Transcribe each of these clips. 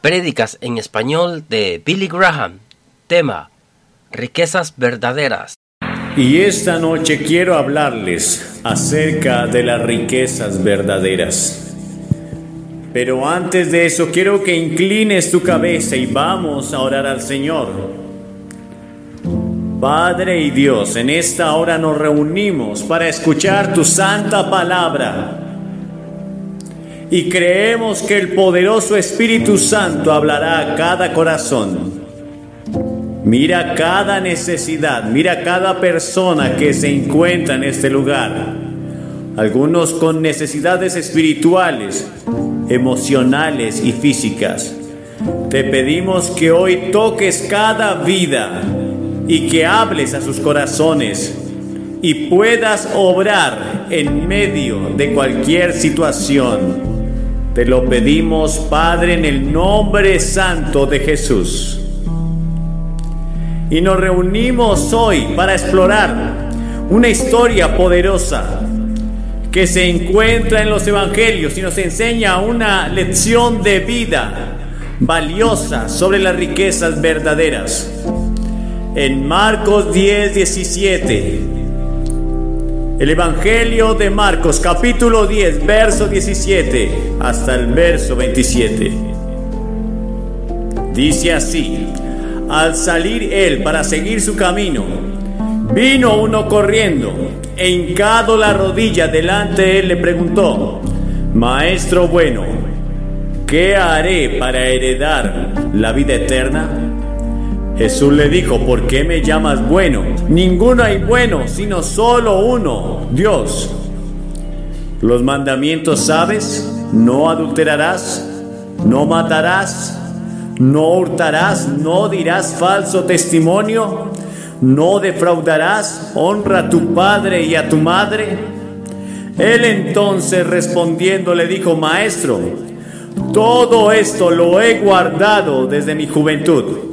Prédicas en español de Billy Graham. Tema: Riquezas verdaderas. Y esta noche quiero hablarles acerca de las riquezas verdaderas. Pero antes de eso quiero que inclines tu cabeza y vamos a orar al Señor. Padre y Dios, en esta hora nos reunimos para escuchar tu santa palabra y creemos que el poderoso Espíritu Santo hablará a cada corazón. Mira cada necesidad, mira cada persona que se encuentra en este lugar. Algunos con necesidades espirituales, emocionales y físicas. Te pedimos que hoy toques cada vida y que hables a sus corazones y puedas obrar en medio de cualquier situación. Te lo pedimos, Padre, en el nombre santo de Jesús. Y nos reunimos hoy para explorar una historia poderosa que se encuentra en los evangelios y nos enseña una lección de vida valiosa sobre las riquezas verdaderas. En Marcos 10, 17 el Evangelio de Marcos capítulo 10, verso 17 hasta el verso 27. Dice así, al salir él para seguir su camino, vino uno corriendo e hincado la rodilla delante de él le preguntó, Maestro bueno, ¿qué haré para heredar la vida eterna? Jesús le dijo, ¿por qué me llamas bueno? Ninguno hay bueno, sino solo uno, Dios. Los mandamientos sabes, no adulterarás, no matarás, no hurtarás, no dirás falso testimonio, no defraudarás, honra a tu padre y a tu madre. Él entonces respondiendo le dijo, Maestro, todo esto lo he guardado desde mi juventud.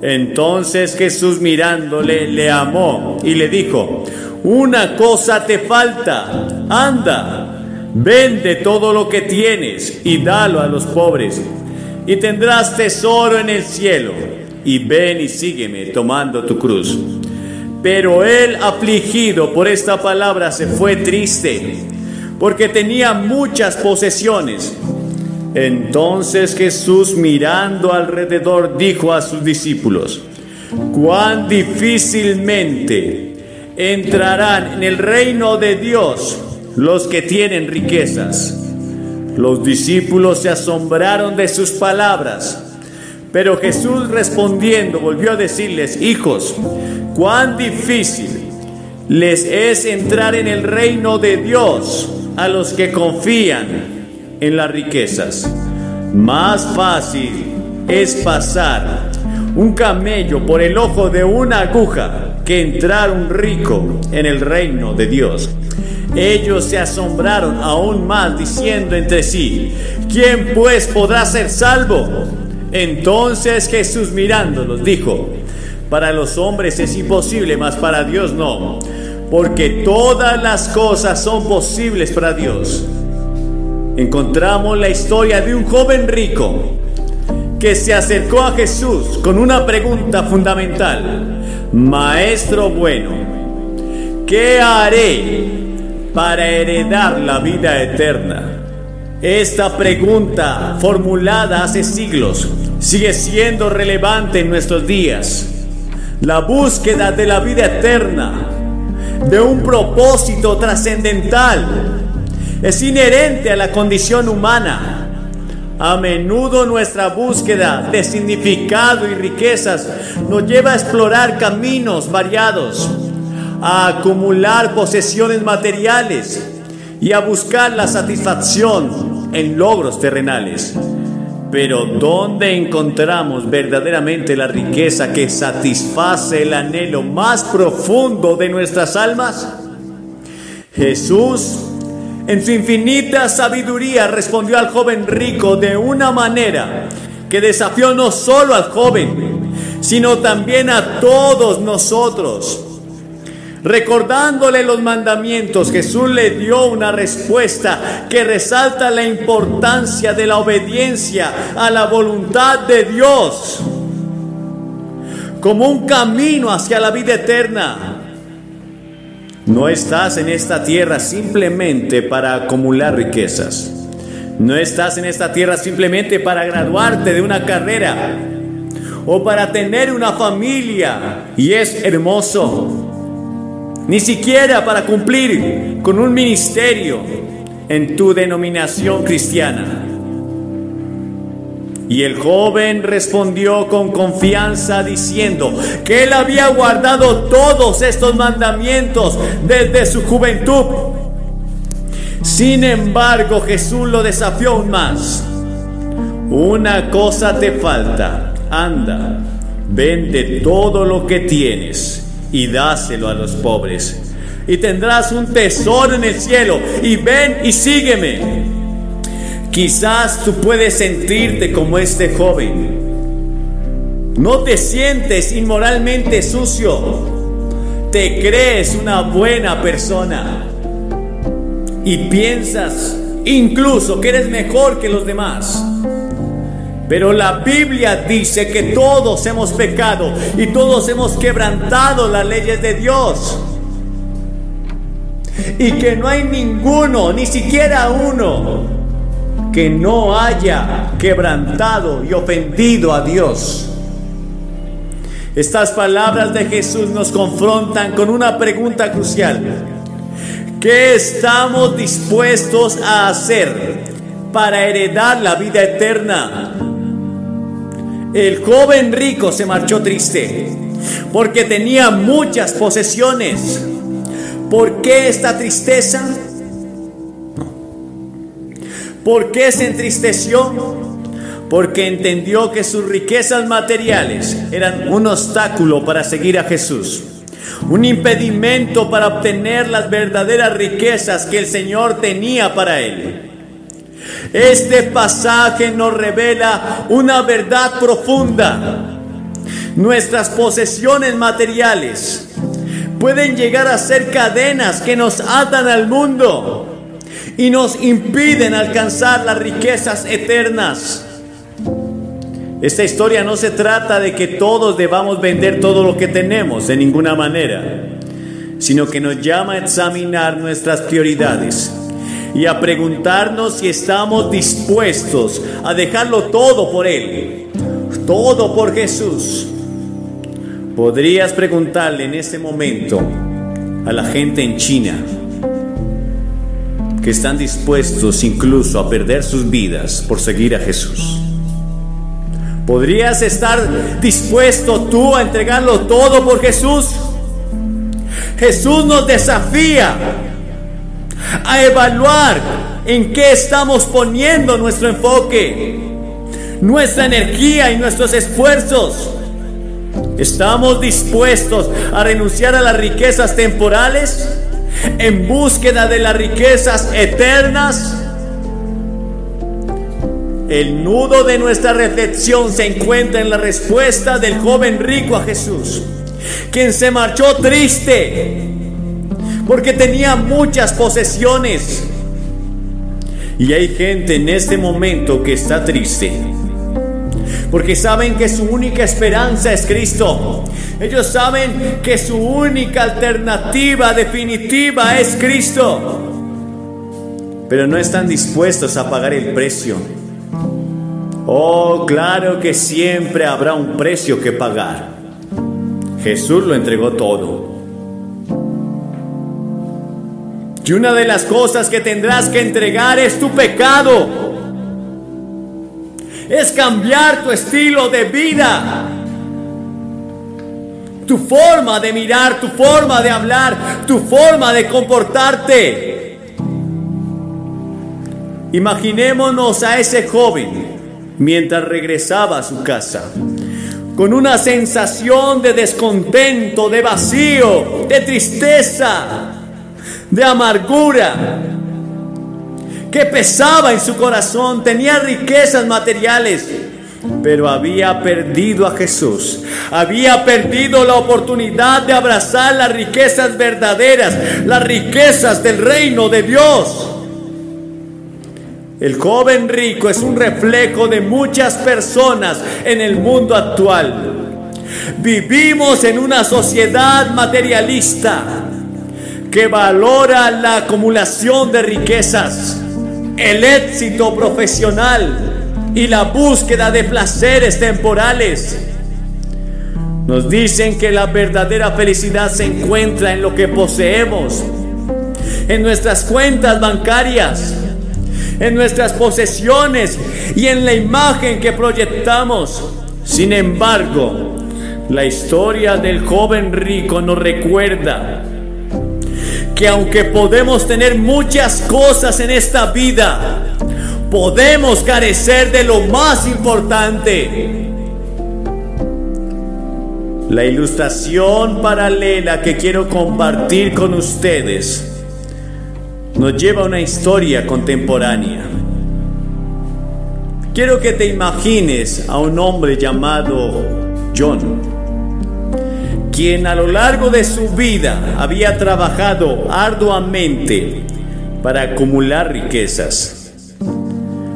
Entonces Jesús mirándole le amó y le dijo, una cosa te falta, anda, vende todo lo que tienes y dalo a los pobres, y tendrás tesoro en el cielo, y ven y sígueme tomando tu cruz. Pero él, afligido por esta palabra, se fue triste, porque tenía muchas posesiones. Entonces Jesús mirando alrededor dijo a sus discípulos, cuán difícilmente entrarán en el reino de Dios los que tienen riquezas. Los discípulos se asombraron de sus palabras, pero Jesús respondiendo volvió a decirles, hijos, cuán difícil les es entrar en el reino de Dios a los que confían en las riquezas. Más fácil es pasar un camello por el ojo de una aguja que entrar un rico en el reino de Dios. Ellos se asombraron aún más diciendo entre sí, ¿quién pues podrá ser salvo? Entonces Jesús mirándolos dijo, para los hombres es imposible, mas para Dios no, porque todas las cosas son posibles para Dios encontramos la historia de un joven rico que se acercó a Jesús con una pregunta fundamental. Maestro bueno, ¿qué haré para heredar la vida eterna? Esta pregunta, formulada hace siglos, sigue siendo relevante en nuestros días. La búsqueda de la vida eterna, de un propósito trascendental, es inherente a la condición humana. A menudo nuestra búsqueda de significado y riquezas nos lleva a explorar caminos variados, a acumular posesiones materiales y a buscar la satisfacción en logros terrenales. Pero ¿dónde encontramos verdaderamente la riqueza que satisface el anhelo más profundo de nuestras almas? Jesús en su infinita sabiduría respondió al joven rico de una manera que desafió no solo al joven, sino también a todos nosotros. Recordándole los mandamientos, Jesús le dio una respuesta que resalta la importancia de la obediencia a la voluntad de Dios como un camino hacia la vida eterna. No estás en esta tierra simplemente para acumular riquezas. No estás en esta tierra simplemente para graduarte de una carrera o para tener una familia. Y es hermoso. Ni siquiera para cumplir con un ministerio en tu denominación cristiana. Y el joven respondió con confianza diciendo que él había guardado todos estos mandamientos desde su juventud. Sin embargo, Jesús lo desafió aún más. Una cosa te falta. Anda, vende todo lo que tienes y dáselo a los pobres. Y tendrás un tesoro en el cielo. Y ven y sígueme. Quizás tú puedes sentirte como este joven. No te sientes inmoralmente sucio. Te crees una buena persona. Y piensas incluso que eres mejor que los demás. Pero la Biblia dice que todos hemos pecado y todos hemos quebrantado las leyes de Dios. Y que no hay ninguno, ni siquiera uno, que no haya quebrantado y ofendido a Dios. Estas palabras de Jesús nos confrontan con una pregunta crucial. ¿Qué estamos dispuestos a hacer para heredar la vida eterna? El joven rico se marchó triste porque tenía muchas posesiones. ¿Por qué esta tristeza? ¿Por qué se entristeció? Porque entendió que sus riquezas materiales eran un obstáculo para seguir a Jesús, un impedimento para obtener las verdaderas riquezas que el Señor tenía para él. Este pasaje nos revela una verdad profunda. Nuestras posesiones materiales pueden llegar a ser cadenas que nos atan al mundo y nos impiden alcanzar las riquezas eternas. Esta historia no se trata de que todos debamos vender todo lo que tenemos de ninguna manera, sino que nos llama a examinar nuestras prioridades y a preguntarnos si estamos dispuestos a dejarlo todo por Él, todo por Jesús. Podrías preguntarle en este momento a la gente en China, que están dispuestos incluso a perder sus vidas por seguir a Jesús. ¿Podrías estar dispuesto tú a entregarlo todo por Jesús? Jesús nos desafía a evaluar en qué estamos poniendo nuestro enfoque, nuestra energía y nuestros esfuerzos. ¿Estamos dispuestos a renunciar a las riquezas temporales? En búsqueda de las riquezas eternas? El nudo de nuestra reflexión se encuentra en la respuesta del joven rico a Jesús, quien se marchó triste porque tenía muchas posesiones. Y hay gente en este momento que está triste porque saben que su única esperanza es Cristo. Ellos saben que su única alternativa definitiva es Cristo. Pero no están dispuestos a pagar el precio. Oh, claro que siempre habrá un precio que pagar. Jesús lo entregó todo. Y una de las cosas que tendrás que entregar es tu pecado es cambiar tu estilo de vida. Tu forma de mirar, tu forma de hablar, tu forma de comportarte. Imaginémonos a ese joven mientras regresaba a su casa, con una sensación de descontento, de vacío, de tristeza, de amargura pesaba en su corazón, tenía riquezas materiales, pero había perdido a Jesús. Había perdido la oportunidad de abrazar las riquezas verdaderas, las riquezas del reino de Dios. El joven rico es un reflejo de muchas personas en el mundo actual. Vivimos en una sociedad materialista que valora la acumulación de riquezas, el éxito profesional, y la búsqueda de placeres temporales. Nos dicen que la verdadera felicidad se encuentra en lo que poseemos, en nuestras cuentas bancarias, en nuestras posesiones y en la imagen que proyectamos. Sin embargo, la historia del joven rico nos recuerda que aunque podemos tener muchas cosas en esta vida, podemos carecer de lo más importante. La ilustración paralela que quiero compartir con ustedes nos lleva a una historia contemporánea. Quiero que te imagines a un hombre llamado John, quien a lo largo de su vida había trabajado arduamente para acumular riquezas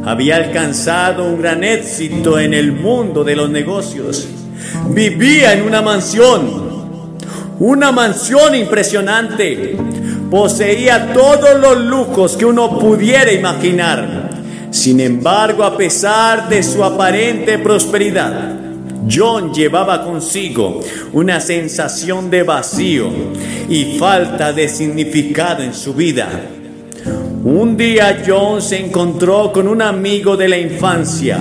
había alcanzado un gran éxito en el mundo de los negocios. Vivía en una mansión, una mansión impresionante. Poseía todos los lujos que uno pudiera imaginar. Sin embargo, a pesar de su aparente prosperidad, John llevaba consigo una sensación de vacío y falta de significado en su vida. Un día John se encontró con un amigo de la infancia,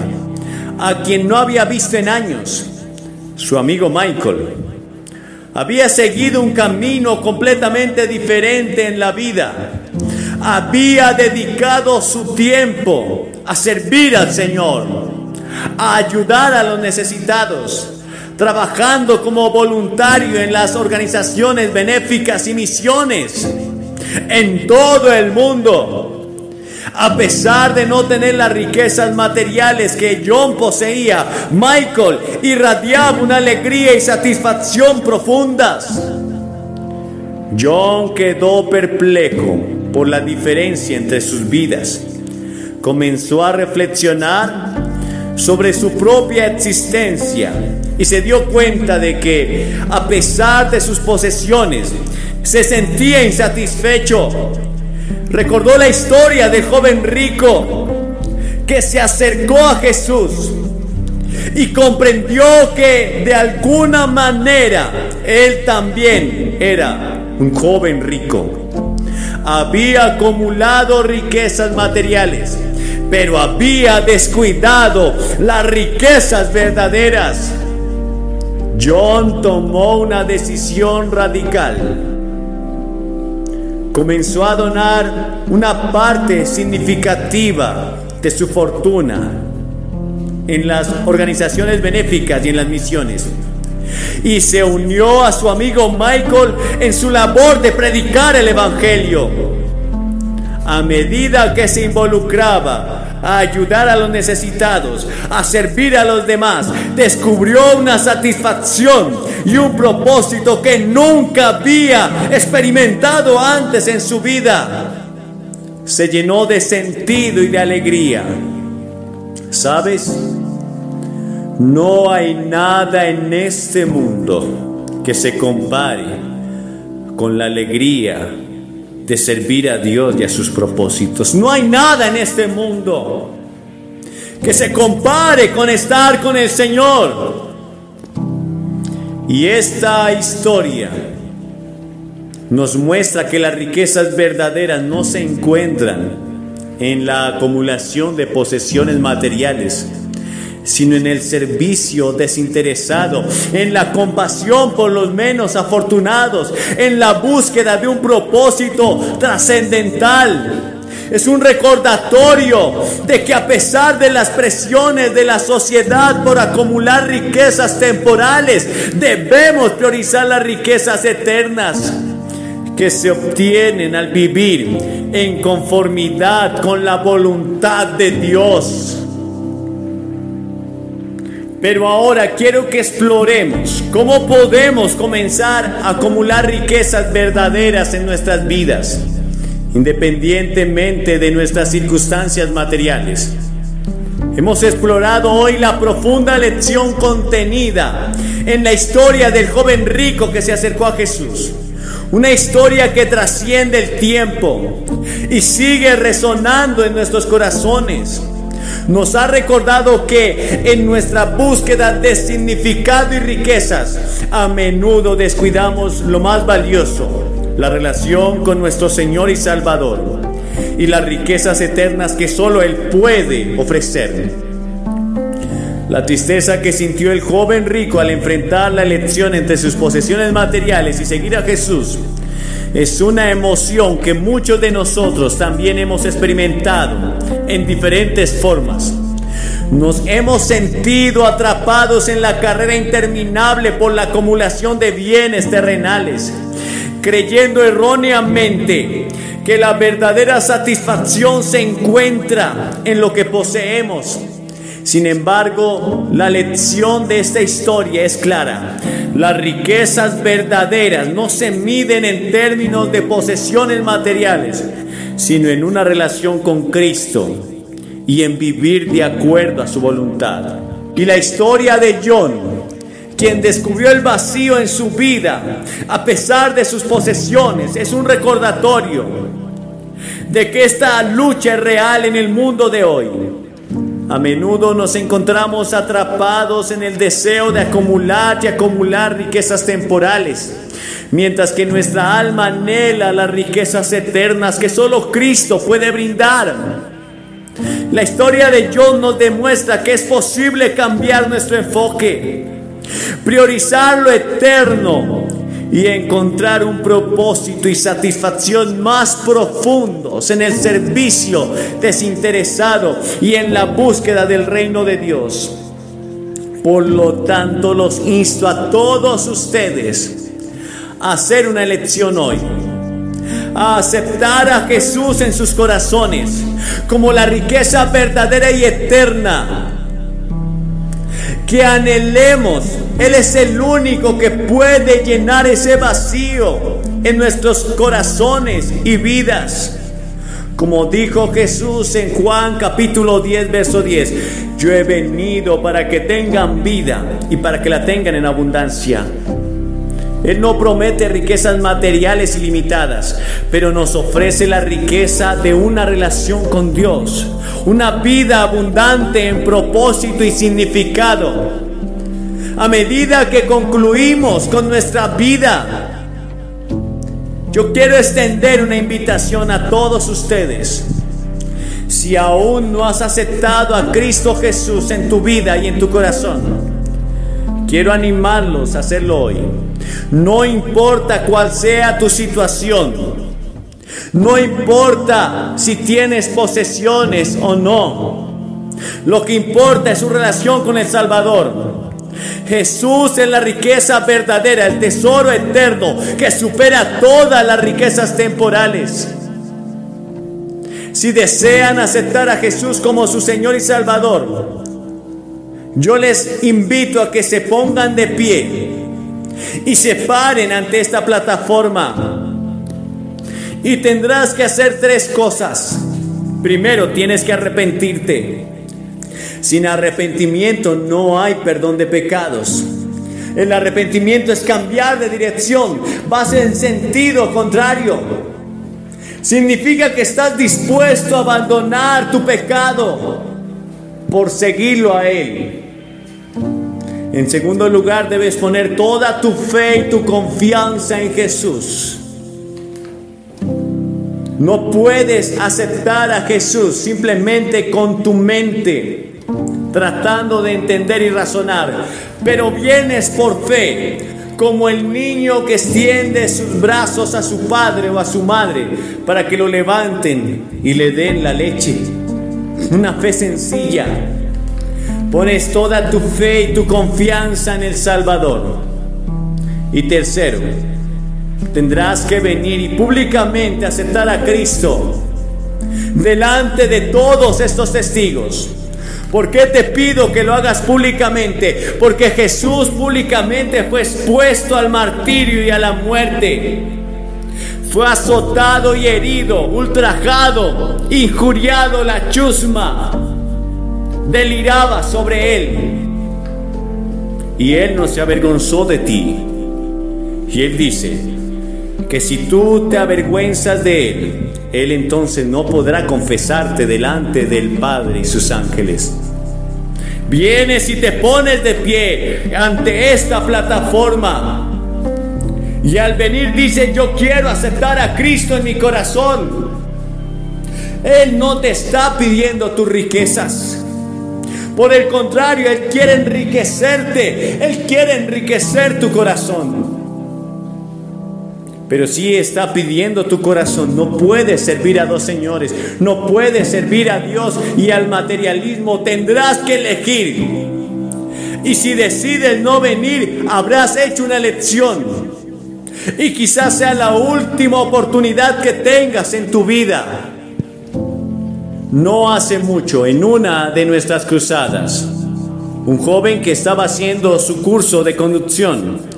a quien no había visto en años, su amigo Michael. Había seguido un camino completamente diferente en la vida. Había dedicado su tiempo a servir al Señor, a ayudar a los necesitados, trabajando como voluntario en las organizaciones benéficas y misiones en todo el mundo. A pesar de no tener las riquezas materiales que John poseía, Michael irradiaba una alegría y satisfacción profundas. John quedó perplejo por la diferencia entre sus vidas. Comenzó a reflexionar sobre su propia existencia y se dio cuenta de que a pesar de sus posesiones, se sentía insatisfecho. Recordó la historia del joven rico que se acercó a Jesús y comprendió que de alguna manera él también era un joven rico. Había acumulado riquezas materiales, pero había descuidado las riquezas verdaderas. John tomó una decisión radical comenzó a donar una parte significativa de su fortuna en las organizaciones benéficas y en las misiones. Y se unió a su amigo Michael en su labor de predicar el Evangelio. A medida que se involucraba a ayudar a los necesitados, a servir a los demás, descubrió una satisfacción y un propósito que nunca había experimentado antes en su vida. Se llenó de sentido y de alegría. ¿Sabes? No hay nada en este mundo que se compare con la alegría de servir a Dios y a sus propósitos. No hay nada en este mundo que se compare con estar con el Señor. Y esta historia nos muestra que las riquezas verdaderas no se encuentran en la acumulación de posesiones materiales, sino en el servicio desinteresado, en la compasión por los menos afortunados, en la búsqueda de un propósito trascendental. Es un recordatorio de que a pesar de las presiones de la sociedad por acumular riquezas temporales, debemos priorizar las riquezas eternas que se obtienen al vivir en conformidad con la voluntad de Dios. Pero ahora quiero que exploremos cómo podemos comenzar a acumular riquezas verdaderas en nuestras vidas, independientemente de nuestras circunstancias materiales. Hemos explorado hoy la profunda lección contenida en la historia del joven rico que se acercó a Jesús. Una historia que trasciende el tiempo y sigue resonando en nuestros corazones. Nos ha recordado que en nuestra búsqueda de significado y riquezas, a menudo descuidamos lo más valioso, la relación con nuestro Señor y Salvador y las riquezas eternas que solo Él puede ofrecer. La tristeza que sintió el joven rico al enfrentar la elección entre sus posesiones materiales y seguir a Jesús es una emoción que muchos de nosotros también hemos experimentado en diferentes formas. Nos hemos sentido atrapados en la carrera interminable por la acumulación de bienes terrenales, creyendo erróneamente que la verdadera satisfacción se encuentra en lo que poseemos. Sin embargo, la lección de esta historia es clara. Las riquezas verdaderas no se miden en términos de posesiones materiales, sino en una relación con Cristo y en vivir de acuerdo a su voluntad. Y la historia de John, quien descubrió el vacío en su vida a pesar de sus posesiones, es un recordatorio de que esta lucha es real en el mundo de hoy. A menudo nos encontramos atrapados en el deseo de acumular y acumular riquezas temporales, mientras que nuestra alma anhela las riquezas eternas que solo Cristo puede brindar. La historia de John nos demuestra que es posible cambiar nuestro enfoque, priorizar lo eterno y encontrar un propósito y satisfacción más profundos en el servicio desinteresado y en la búsqueda del reino de Dios. Por lo tanto, los insto a todos ustedes a hacer una elección hoy, a aceptar a Jesús en sus corazones como la riqueza verdadera y eterna que anhelemos. Él es el único que puede llenar ese vacío en nuestros corazones y vidas. Como dijo Jesús en Juan capítulo 10, verso 10, yo he venido para que tengan vida y para que la tengan en abundancia. Él no promete riquezas materiales ilimitadas, pero nos ofrece la riqueza de una relación con Dios, una vida abundante en propósito y significado. A medida que concluimos con nuestra vida, yo quiero extender una invitación a todos ustedes. Si aún no has aceptado a Cristo Jesús en tu vida y en tu corazón, quiero animarlos a hacerlo hoy. No importa cuál sea tu situación. No importa si tienes posesiones o no. Lo que importa es su relación con el Salvador. Jesús es la riqueza verdadera, el tesoro eterno que supera todas las riquezas temporales. Si desean aceptar a Jesús como su Señor y Salvador, yo les invito a que se pongan de pie y se paren ante esta plataforma. Y tendrás que hacer tres cosas. Primero, tienes que arrepentirte. Sin arrepentimiento no hay perdón de pecados. El arrepentimiento es cambiar de dirección, vas en sentido contrario. Significa que estás dispuesto a abandonar tu pecado por seguirlo a Él. En segundo lugar, debes poner toda tu fe y tu confianza en Jesús. No puedes aceptar a Jesús simplemente con tu mente, tratando de entender y razonar, pero vienes por fe, como el niño que extiende sus brazos a su padre o a su madre para que lo levanten y le den la leche. Una fe sencilla, Pones toda tu fe y tu confianza en el Salvador. Y tercero, tendrás que venir y públicamente aceptar a Cristo delante de todos estos testigos ¿Por qué te pido que lo hagas públicamente? Porque Jesús públicamente fue expuesto al martirio y a la muerte. Fue azotado y herido, ultrajado, injuriado la chusma. Deliraba sobre él. Y él no se avergonzó de ti. Y él dice que si tú te avergüenzas de él, él entonces no podrá confesarte delante del Padre y sus ángeles. Vienes y te pones de pie ante esta plataforma. Y al venir dice, yo quiero aceptar a Cristo en mi corazón. Él no te está pidiendo tus riquezas. Por el contrario, Él quiere enriquecerte. Él quiere enriquecer tu corazón. Pero si está pidiendo tu corazón, no puedes servir a dos señores, no puedes servir a Dios y al materialismo, tendrás que elegir. Y si decides no venir, habrás hecho una elección. Y quizás sea la última oportunidad que tengas en tu vida. No hace mucho, en una de nuestras cruzadas, un joven que estaba haciendo su curso de conducción,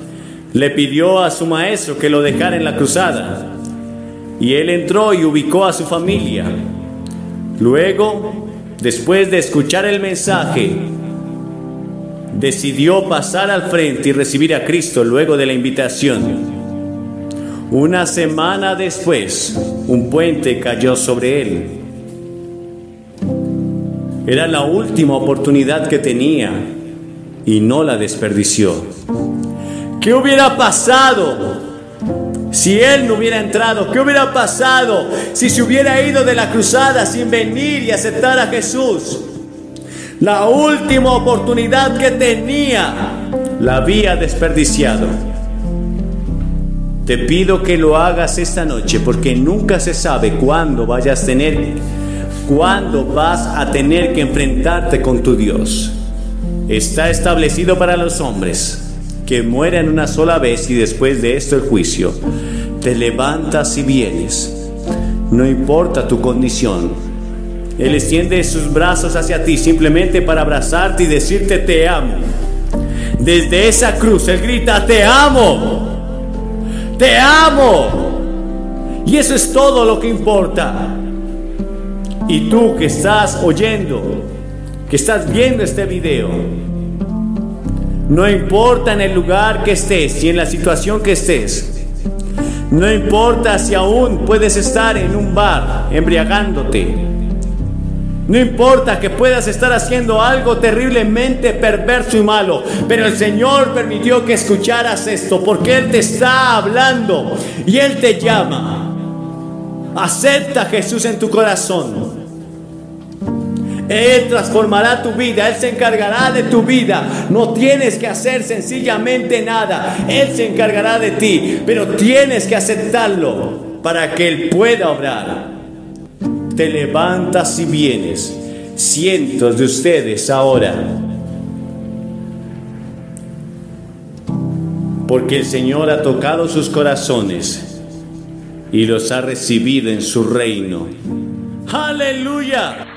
le pidió a su maestro que lo dejara en la cruzada. Y él entró y ubicó a su familia. Luego, después de escuchar el mensaje, decidió pasar al frente y recibir a Cristo luego de la invitación. Una semana después, un puente cayó sobre él. Era la última oportunidad que tenía y no la desperdició. ¿Qué hubiera pasado si él no hubiera entrado? ¿Qué hubiera pasado si se hubiera ido de la cruzada sin venir y aceptar a Jesús? La última oportunidad que tenía la había desperdiciado. Te pido que lo hagas esta noche porque nunca se sabe cuándo vayas a tener, cuándo vas a tener que enfrentarte con tu Dios. Está establecido para los hombres que mueran una sola vez y después de esto el juicio. Te levantas y vienes. No importa tu condición. Él extiende sus brazos hacia ti simplemente para abrazarte y decirte te amo. Desde esa cruz Él grita te amo. Te amo. Y eso es todo lo que importa. Y tú que estás oyendo, que estás viendo este video, no importa en el lugar que estés y en la situación que estés. No importa si aún puedes estar en un bar embriagándote. No importa que puedas estar haciendo algo terriblemente perverso y malo, pero el Señor permitió que escucharas esto porque Él te está hablando y Él te llama. Acepta a Jesús en tu corazón. Él transformará tu vida, Él se encargará de tu vida. No tienes que hacer sencillamente nada, Él se encargará de ti, pero tienes que aceptarlo para que Él pueda obrar. Te levantas y vienes, cientos de ustedes ahora. Porque el Señor ha tocado sus corazones y los ha recibido en su reino. Aleluya.